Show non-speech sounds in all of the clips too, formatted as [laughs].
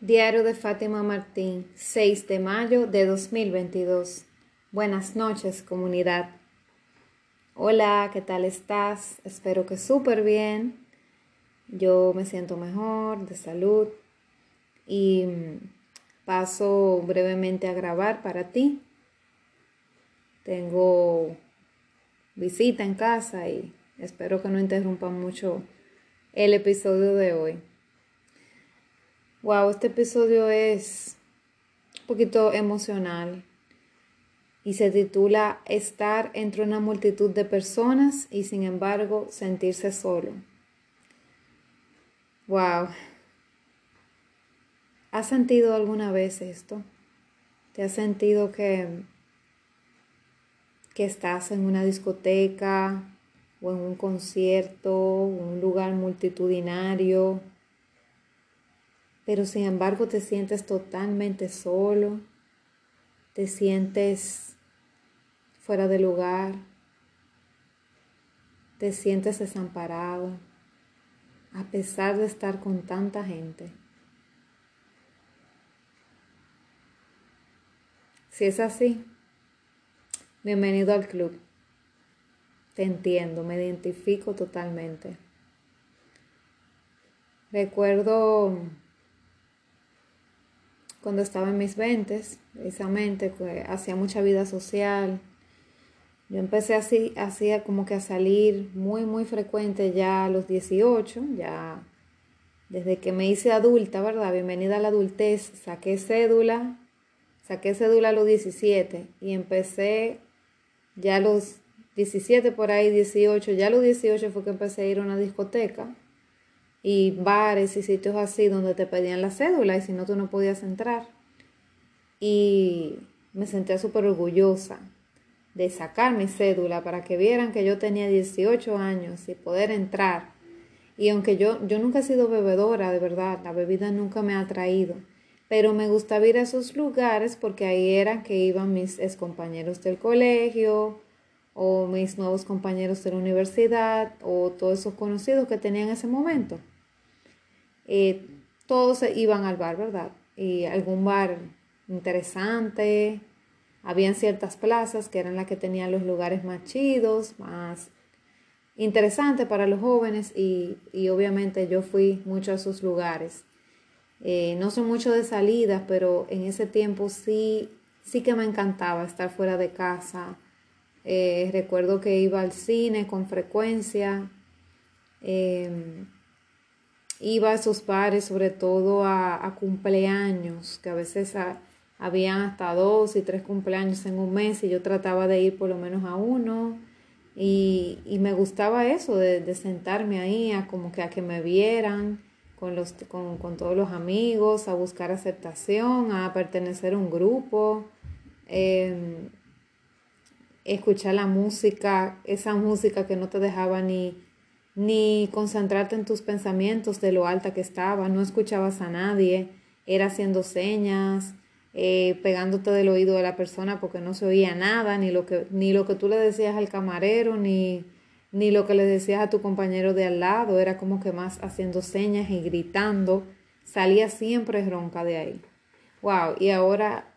Diario de Fátima Martín, 6 de mayo de 2022. Buenas noches, comunidad. Hola, ¿qué tal estás? Espero que súper bien. Yo me siento mejor, de salud. Y paso brevemente a grabar para ti. Tengo visita en casa y espero que no interrumpa mucho el episodio de hoy. Wow, este episodio es un poquito emocional y se titula Estar entre una multitud de personas y sin embargo sentirse solo. Wow. ¿Has sentido alguna vez esto? ¿Te has sentido que, que estás en una discoteca o en un concierto, un lugar multitudinario? Pero sin embargo te sientes totalmente solo, te sientes fuera de lugar, te sientes desamparado, a pesar de estar con tanta gente. Si es así, bienvenido al club. Te entiendo, me identifico totalmente. Recuerdo cuando estaba en mis 20, precisamente, hacía mucha vida social. Yo empecé así, hacía como que a salir muy, muy frecuente ya a los 18, ya desde que me hice adulta, ¿verdad? Bienvenida a la adultez, saqué cédula, saqué cédula a los 17 y empecé ya a los 17 por ahí, 18, ya a los 18 fue que empecé a ir a una discoteca y bares y sitios así donde te pedían la cédula y si no tú no podías entrar. Y me sentía súper orgullosa de sacar mi cédula para que vieran que yo tenía 18 años y poder entrar. Y aunque yo, yo nunca he sido bebedora, de verdad, la bebida nunca me ha atraído, pero me gustaba ir a esos lugares porque ahí eran que iban mis compañeros del colegio o mis nuevos compañeros de la universidad o todos esos conocidos que tenía en ese momento. Eh, todos iban al bar, ¿verdad? Y algún bar interesante. Habían ciertas plazas que eran las que tenían los lugares más chidos, más interesantes para los jóvenes y, obviamente yo fui mucho a esos lugares. Eh, no soy mucho de salidas, pero en ese tiempo sí, sí que me encantaba estar fuera de casa. Eh, recuerdo que iba al cine con frecuencia. Em, iba a esos bares, sobre todo a, cumpleaños, que a veces habían hasta dos y tres cumpleaños en un mes y yo trataba de ir por lo menos a uno. Y, me gustaba eso, de, sentarme ahí, a como que a que me vieran con, los, con, todos los amigos, a buscar aceptación, a pertenecer a un grupo, em, escuchar la música, esa música que no te dejaba ni, ni concentrarte en tus pensamientos de lo alta que estaba, no escuchabas a nadie, era haciendo señas, eh, pegándote del oído de la persona porque no se oía nada, ni lo que, ni lo que tú le decías al camarero, ni, ni lo que le decías a tu compañero de al lado, era como que más haciendo señas y gritando, salía siempre ronca de ahí. Wow, y ahora,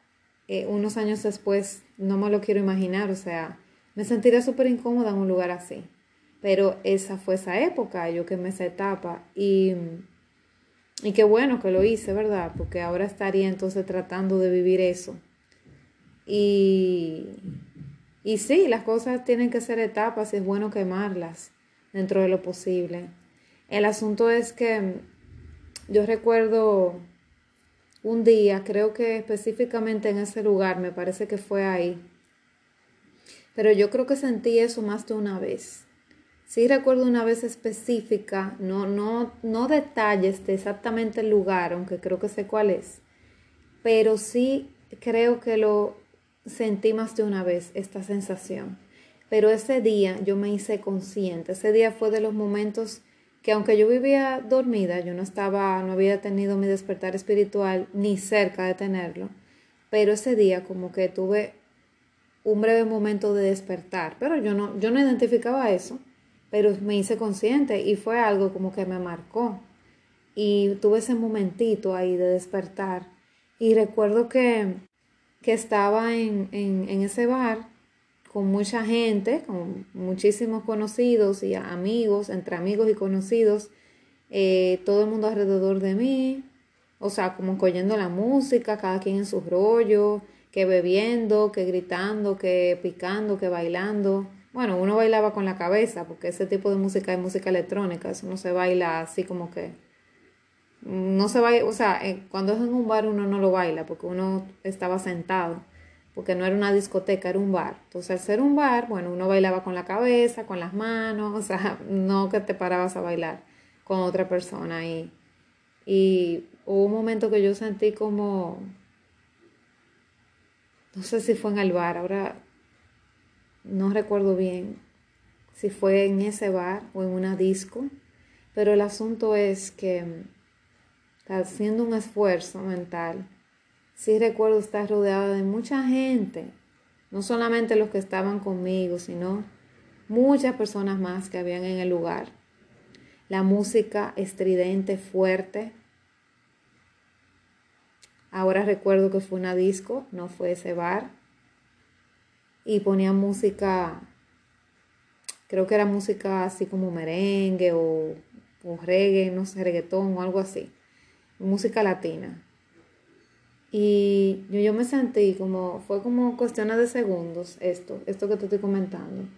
eh, unos años después, no me lo quiero imaginar, o sea, me sentiría súper incómoda en un lugar así. Pero esa fue esa época, yo quemé esa etapa y, y qué bueno que lo hice, ¿verdad? Porque ahora estaría entonces tratando de vivir eso. Y, y sí, las cosas tienen que ser etapas y es bueno quemarlas dentro de lo posible. El asunto es que yo recuerdo un día, creo que específicamente en ese lugar, me parece que fue ahí, pero yo creo que sentí eso más de una vez. Sí recuerdo una vez específica, no, no, no detalles de exactamente el lugar, aunque creo que sé cuál es, pero sí creo que lo sentí más de una vez, esta sensación. Pero ese día yo me hice consciente, ese día fue de los momentos que aunque yo vivía dormida, yo no estaba, no había tenido mi despertar espiritual ni cerca de tenerlo, pero ese día como que tuve un breve momento de despertar, pero yo no, yo no identificaba eso pero me hice consciente y fue algo como que me marcó. y tuve ese momentito ahí de despertar. Y recuerdo que, que estaba en, en, en ese bar con mucha gente, con muchísimos conocidos y amigos, entre amigos y conocidos, eh, todo el mundo alrededor de mí, o sea, como oyendo la música, cada quien en su rollo, que bebiendo, que gritando, que picando, que bailando. Bueno, uno bailaba con la cabeza, porque ese tipo de música es música electrónica, eso no se baila así como que... No se baila, o sea, eh, cuando es en un bar uno no lo baila, porque uno estaba sentado porque no era una discoteca, era un bar. Entonces, al ser un bar, bueno, uno bailaba con la cabeza, con las manos, [laughs] o sea, no que te parabas a bailar con otra persona. Y, y hubo un momento que yo sentí como, no sé si fue en el bar, ahora no recuerdo bien si fue en ese bar o en una disco, pero el asunto es que haciendo un esfuerzo mental, sí recuerdo estar rodeada de mucha gente, no solamente los que estaban conmigo, sino muchas personas más que habían en el lugar. La música estridente, fuerte. Ahora recuerdo que fue una disco, no fue ese bar. Y ponía música, creo que era música así como merengue o, o reggae, no sé, reggaetón o algo así. Música latina. Y yo, me sentí como, fue como cuestiones de segundos esto, esto que te estoy comentando.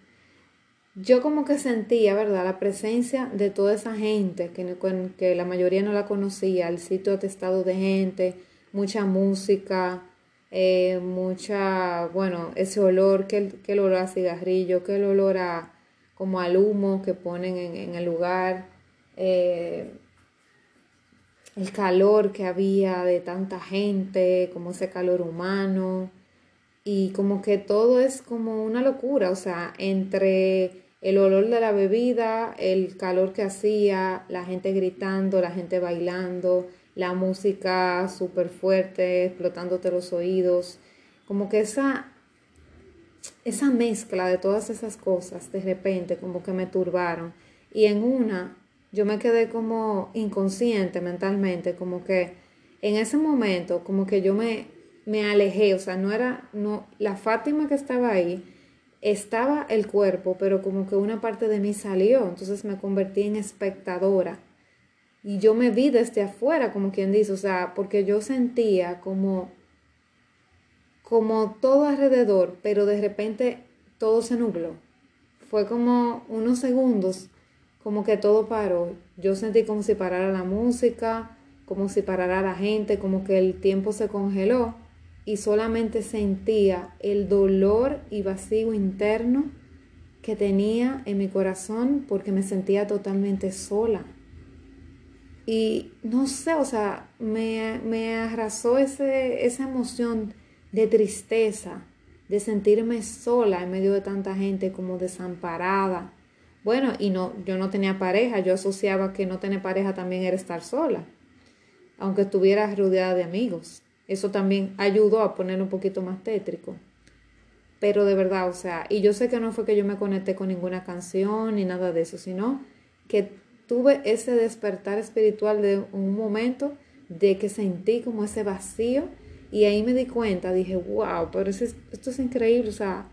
Yo como que sentía, ¿verdad? La presencia de toda esa gente, que, que la mayoría no la conocía, el sitio atestado de gente, mucha música, eh, mucha, bueno, ese olor, que el, que el olor a cigarrillo, que el olor a como al humo que ponen en, en el lugar. Eh, el calor que había de tanta gente, como ese calor humano, y como que todo es como una locura, o sea, entre el olor de la bebida, el calor que hacía, la gente gritando, la gente bailando, la música súper fuerte, explotándote los oídos, como que esa, esa mezcla de todas esas cosas de repente como que me turbaron. Y en una yo me quedé como inconsciente mentalmente, como que en ese momento, como que yo me, me alejé, o sea, no era, no, la Fátima que estaba ahí, estaba el cuerpo, pero como que una parte de mí salió, entonces me convertí en espectadora. Y yo me vi desde afuera, como quien dice, o sea, porque yo sentía como, como todo alrededor, pero de repente todo se nubló. Fue como unos segundos como que todo paró. Yo sentí como si parara la música, como si parara la gente, como que el tiempo se congeló y solamente sentía el dolor y vacío interno que tenía en mi corazón porque me sentía totalmente sola. Y no sé, o sea, me, me arrasó ese, esa emoción de tristeza, de sentirme sola en medio de tanta gente, como desamparada bueno, y no, yo no tenía pareja, yo asociaba que no tener pareja también era estar sola, aunque estuviera rodeada de amigos. Eso también ayudó a poner un poquito más tétrico. Pero de verdad, o sea, y yo sé que no fue que yo me conecté con ninguna canción ni nada de eso, sino que tuve ese despertar espiritual de un momento de que sentí como ese vacío y ahí me di cuenta, dije, wow, pero esto es increíble, o sea,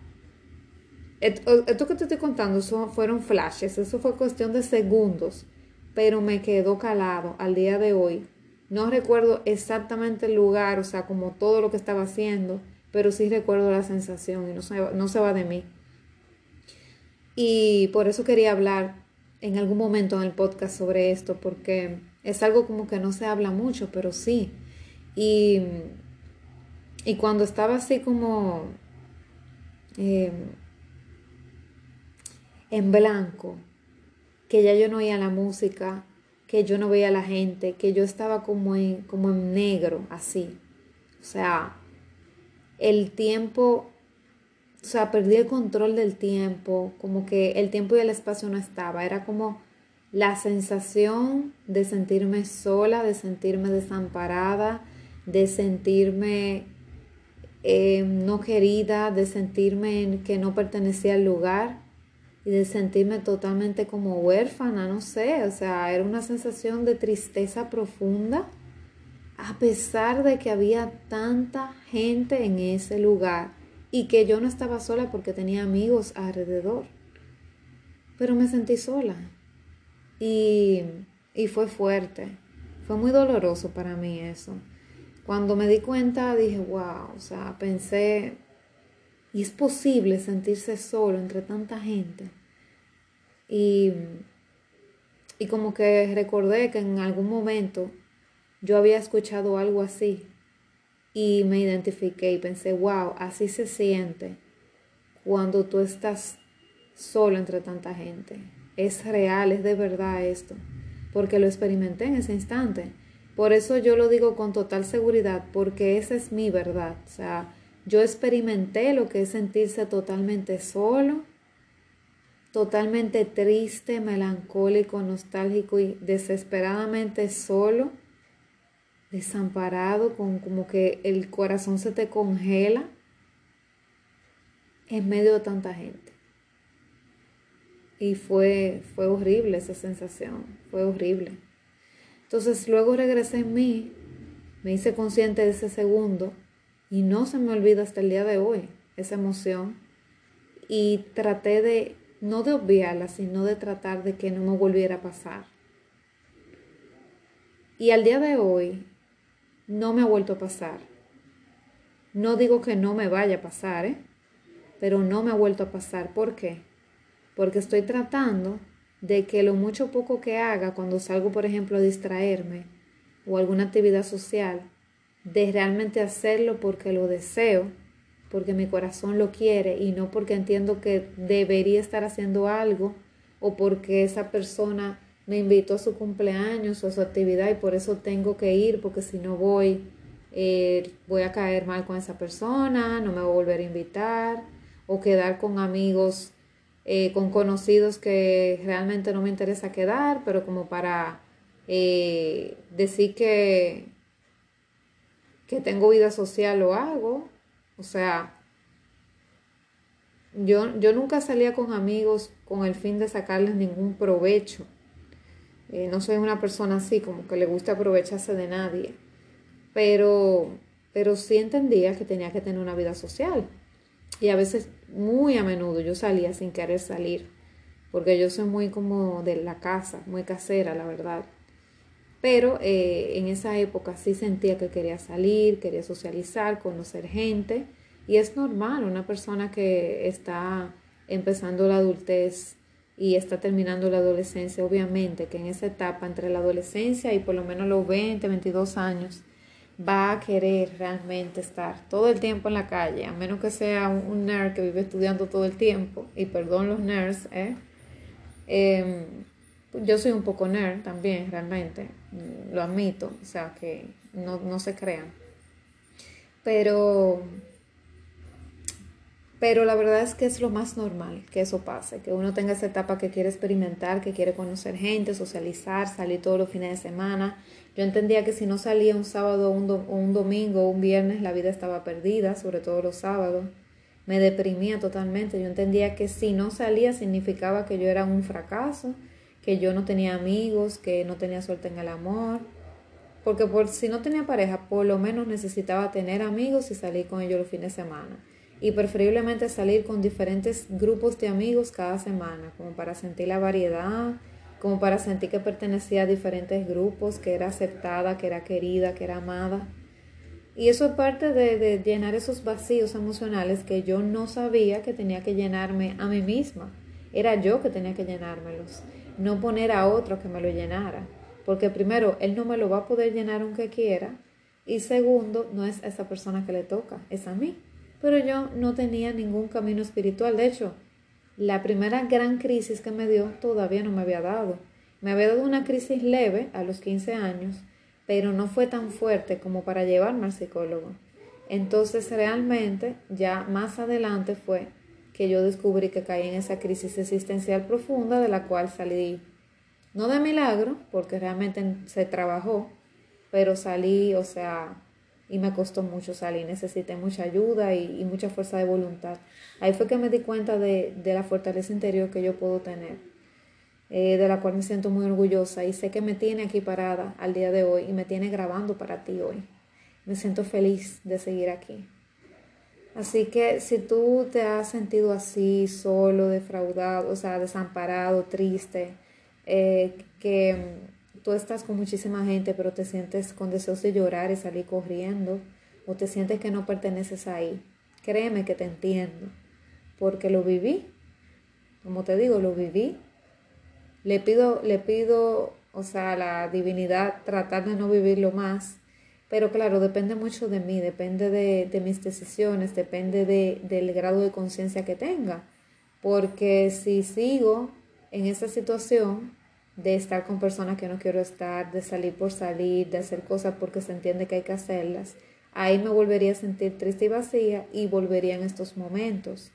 esto que te estoy contando fueron flashes, eso fue cuestión de segundos, pero me quedó calado al día de hoy. No recuerdo exactamente el lugar, o sea, como todo lo que estaba haciendo, pero sí recuerdo la sensación y no se, no se va de mí. Y por eso quería hablar en algún momento en el podcast sobre esto, porque es algo como que no se habla mucho, pero sí. Y, y cuando estaba así como... Eh, en blanco, que ya yo no oía la música, que yo no veía la gente, que yo estaba como en, como en negro, así. O sea, el tiempo, o sea, perdí el control del tiempo, como que el tiempo y el espacio no estaba, era como la sensación de sentirme sola, de sentirme desamparada, de sentirme eh, no querida, de sentirme que no pertenecía al lugar y de sentirme totalmente como huérfana, no sé, o sea, era una sensación de tristeza profunda, a pesar de que había tanta gente en ese lugar y que yo no estaba sola porque tenía amigos alrededor, pero me sentí sola y, y fue fuerte, fue muy doloroso para mí eso. Cuando me di cuenta dije, wow, o sea, pensé, y es posible sentirse solo entre tanta gente. Y, y como que recordé que en algún momento yo había escuchado algo así y me identifiqué y pensé, wow, así se siente cuando tú estás solo entre tanta gente. Es real, es de verdad esto, porque lo experimenté en ese instante. Por eso yo lo digo con total seguridad, porque esa es mi verdad. O sea, yo experimenté lo que es sentirse totalmente solo, totalmente triste, melancólico, nostálgico y desesperadamente solo, desamparado, con como que el corazón se te congela en medio de tanta gente. Y fue, fue horrible esa sensación, fue horrible. Entonces luego regresé en mí, me hice consciente de ese segundo y no se me olvida hasta el día de hoy esa emoción. Y traté de, no de obviarla, sino de tratar de que no me volviera a pasar. Y al día de hoy no me ha vuelto a pasar. No digo que no me vaya a pasar, ¿eh? pero no me ha vuelto a pasar. ¿Por qué? Porque estoy tratando de que lo mucho poco que haga cuando salgo, por ejemplo, a distraerme o alguna actividad social, de realmente hacerlo porque lo deseo, porque mi corazón lo quiere y no porque entiendo que debería estar haciendo algo o porque esa persona me invitó a su cumpleaños o a su actividad y por eso tengo que ir porque si no voy eh, voy a caer mal con esa persona, no me voy a volver a invitar o quedar con amigos, eh, con conocidos que realmente no me interesa quedar, pero como para eh, decir que, que tengo vida social lo hago. O sea, yo, yo nunca salía con amigos con el fin de sacarles ningún provecho. Eh, no soy una persona así, como que le gusta aprovecharse de nadie. Pero, pero sí entendía que tenía que tener una vida social. Y a veces, muy a menudo, yo salía sin querer salir. Porque yo soy muy como de la casa, muy casera, la verdad. Pero eh, en esa época sí sentía que quería salir, quería socializar, conocer gente. Y es normal, una persona que está empezando la adultez y está terminando la adolescencia, obviamente que en esa etapa entre la adolescencia y por lo menos los 20, 22 años, va a querer realmente estar todo el tiempo en la calle, a menos que sea un, nerd que vive estudiando todo el tiempo, y perdón los nerds, ¿eh? Em, yo soy un poco nerd también, realmente, lo admito, o sea, que no, no se crean. Pero, pero la verdad es que es lo más normal que eso pase, que uno tenga esa etapa que quiere experimentar, que quiere conocer gente, socializar, salir todos los fines de semana. Yo entendía que si no salía un sábado o un, un domingo o un viernes, la vida estaba perdida, sobre todo los sábados. Me deprimía totalmente. Yo entendía que si no salía significaba que yo era un fracaso, que yo no tenía amigos, que no tenía suerte en el amor. Porque por, si no tenía pareja, por lo menos necesitaba tener amigos y salir con ellos los fines de semana. Y preferiblemente salir con diferentes grupos de amigos cada semana, como para sentir la variedad, como para sentir que pertenecía a diferentes grupos, que era aceptada, que era querida, que era amada. Y eso es parte de, llenar esos vacíos emocionales que yo no sabía que tenía que llenarme a mí misma. Era yo que tenía que llenármelos no poner a otro que me lo llenara, porque primero, él no me lo va a poder llenar aunque quiera, y segundo, no es esa persona que le toca, es a mí. Pero yo no tenía ningún camino espiritual, de hecho, la primera gran crisis que me dio todavía no me había dado. Me había dado una crisis leve a los 15 años, pero no fue tan fuerte como para llevarme al psicólogo. Entonces realmente ya más adelante fue que yo descubrí que caí en esa crisis existencial profunda de la cual salí, no de milagro, porque realmente se trabajó, pero salí, o sea, y me costó mucho salir, necesité mucha ayuda y, mucha fuerza de voluntad. Ahí fue que me di cuenta de, la fortaleza interior que yo puedo tener, eh, de la cual me siento muy orgullosa y sé que me tiene aquí parada al día de hoy y me tiene grabando para ti hoy. Me siento feliz de seguir aquí. Así que si tú te has sentido así, solo, defraudado, o sea, desamparado, triste, eh, que tú estás con muchísima gente, pero te sientes con deseos de llorar y salir corriendo, o te sientes que no perteneces ahí, créeme que te entiendo, porque lo viví, como te digo, lo viví. Le pido, le pido, o sea, a la divinidad tratar de no vivirlo más pero claro, depende mucho de mí, depende de, mis decisiones, depende del grado de conciencia que tenga. Porque si sigo en esa situación de estar con personas que no quiero estar, de salir por salir, de hacer cosas porque se entiende que hay que hacerlas, ahí me volvería a sentir triste y vacía y volvería en estos momentos.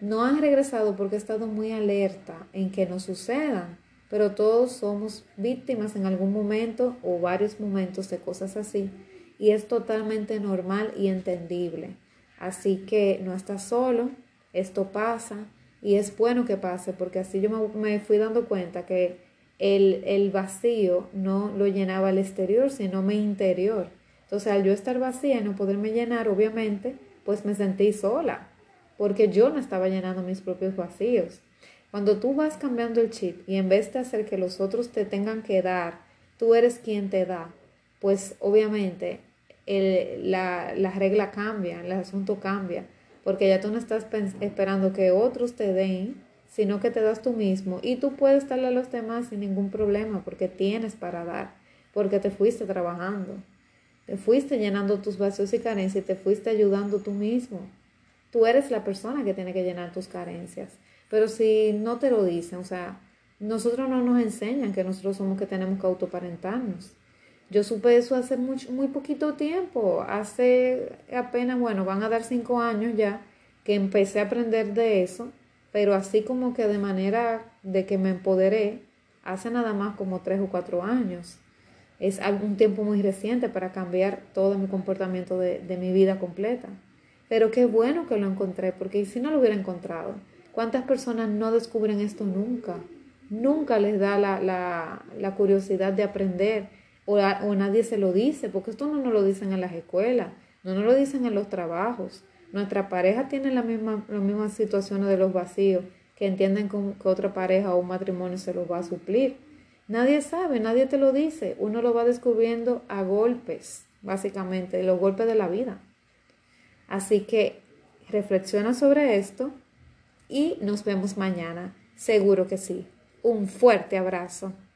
No han regresado porque he estado muy alerta en que no sucedan, pero todos somos víctimas en algún momento o varios momentos de cosas así y es totalmente normal y entendible. Así que no estás solo, esto pasa y es bueno que pase porque así yo me, fui dando cuenta que el, el, vacío no lo llenaba el exterior, sino mi interior. Entonces al yo estar vacía y no poderme llenar, obviamente, pues me sentí sola porque yo no estaba llenando mis propios vacíos. Cuando tú vas cambiando el chip y en vez de hacer que los otros te tengan que dar, tú eres quien te da, pues obviamente la, la, regla cambia, el asunto cambia, porque ya tú no estás esperando que otros te den, sino que te das tú mismo y tú puedes darle a los demás sin ningún problema porque tienes para dar, porque te fuiste trabajando, te fuiste llenando tus vacíos y carencias y te fuiste ayudando tú mismo. Tú eres la persona que tiene que llenar tus carencias. Pero si no te lo dicen, o sea, nosotros no nos enseñan que nosotros somos que tenemos que autoparentarnos. Yo supe eso hace muy, muy poquito tiempo, hace apenas, bueno, van a dar cinco años ya que empecé a aprender de eso, pero así como que de manera de que me empoderé, hace nada más como tres o cuatro años. Es un tiempo muy reciente para cambiar todo mi comportamiento de, de mi vida completa. Pero qué bueno que lo encontré, porque si no lo hubiera encontrado, ¿Cuántas personas no descubren esto nunca? Nunca les da la, curiosidad de aprender o, nadie se lo dice, porque esto no nos lo dicen en las escuelas, no nos lo dicen en los trabajos. Nuestra pareja tiene la misma, las mismas situaciones de los vacíos que entienden que otra pareja o un matrimonio se los va a suplir. Nadie sabe, nadie te lo dice. Uno lo va descubriendo a golpes, básicamente, los golpes de la vida. Así que reflexiona sobre esto y nos vemos mañana. Seguro que sí. Un fuerte abrazo.